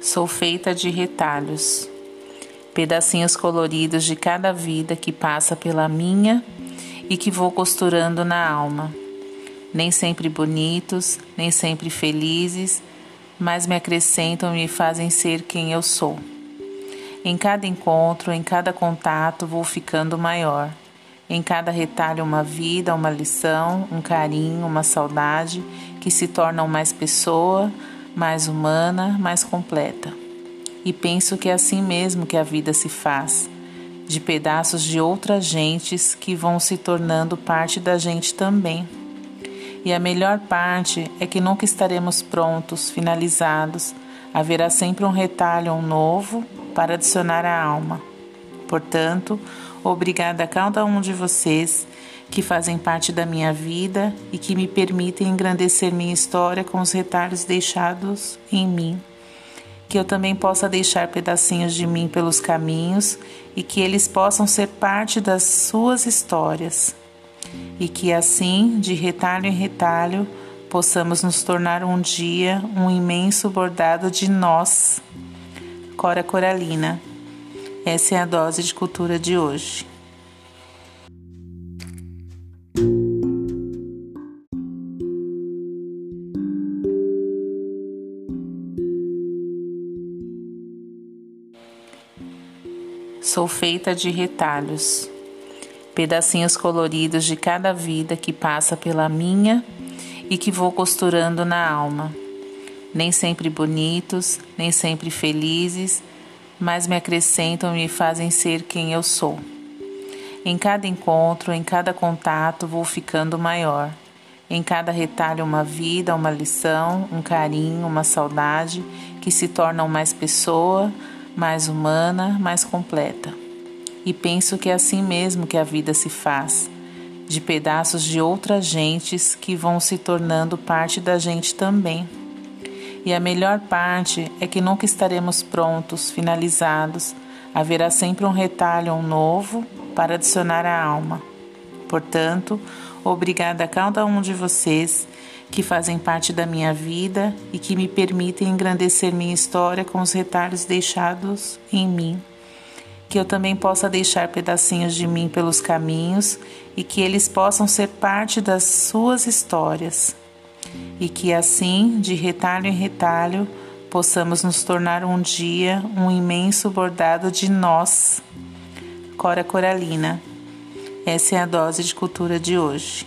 Sou feita de retalhos, pedacinhos coloridos de cada vida que passa pela minha e que vou costurando na alma. Nem sempre bonitos, nem sempre felizes, mas me acrescentam e me fazem ser quem eu sou. Em cada encontro, em cada contato, vou ficando maior. Em cada retalho, uma vida, uma lição, um carinho, uma saudade que se tornam mais pessoa, mais humana, mais completa. E penso que é assim mesmo que a vida se faz, de pedaços de outras gentes que vão se tornando parte da gente também. E a melhor parte é que nunca estaremos prontos, finalizados. Haverá sempre um retalho, um novo, para adicionar à alma. Portanto, obrigada a cada um de vocês que fazem parte da minha vida e que me permitem engrandecer minha história com os retalhos deixados em mim. Que eu também possa deixar pedacinhos de mim pelos caminhos e que eles possam ser parte das suas histórias. E que assim, de retalho em retalho, possamos nos tornar um dia um imenso bordado de nós. Cora Coralina. Essa é a dose de cultura de hoje. Sou feita de retalhos, pedacinhos coloridos de cada vida que passa pela minha e que vou costurando na alma. Nem sempre bonitos, nem sempre felizes, mas me acrescentam e me fazem ser quem eu sou. Em cada encontro, em cada contato, vou ficando maior. Em cada retalho, uma vida, uma lição, um carinho, uma saudade que se tornam mais pessoa, mais humana, mais completa. E penso que é assim mesmo que a vida se faz, de pedaços de outras gentes que vão se tornando parte da gente também. E a melhor parte é que nunca estaremos prontos, finalizados. Haverá sempre um retalho, um novo, para adicionar à alma. Portanto, obrigada a cada um de vocês que fazem parte da minha vida e que me permitem engrandecer minha história com os retalhos deixados em mim. Que eu também possa deixar pedacinhos de mim pelos caminhos e que eles possam ser parte das suas histórias. E que assim, de retalho em retalho, possamos nos tornar um dia um imenso bordado de nós. Cora Coralina. Essa é a dose de cultura de hoje.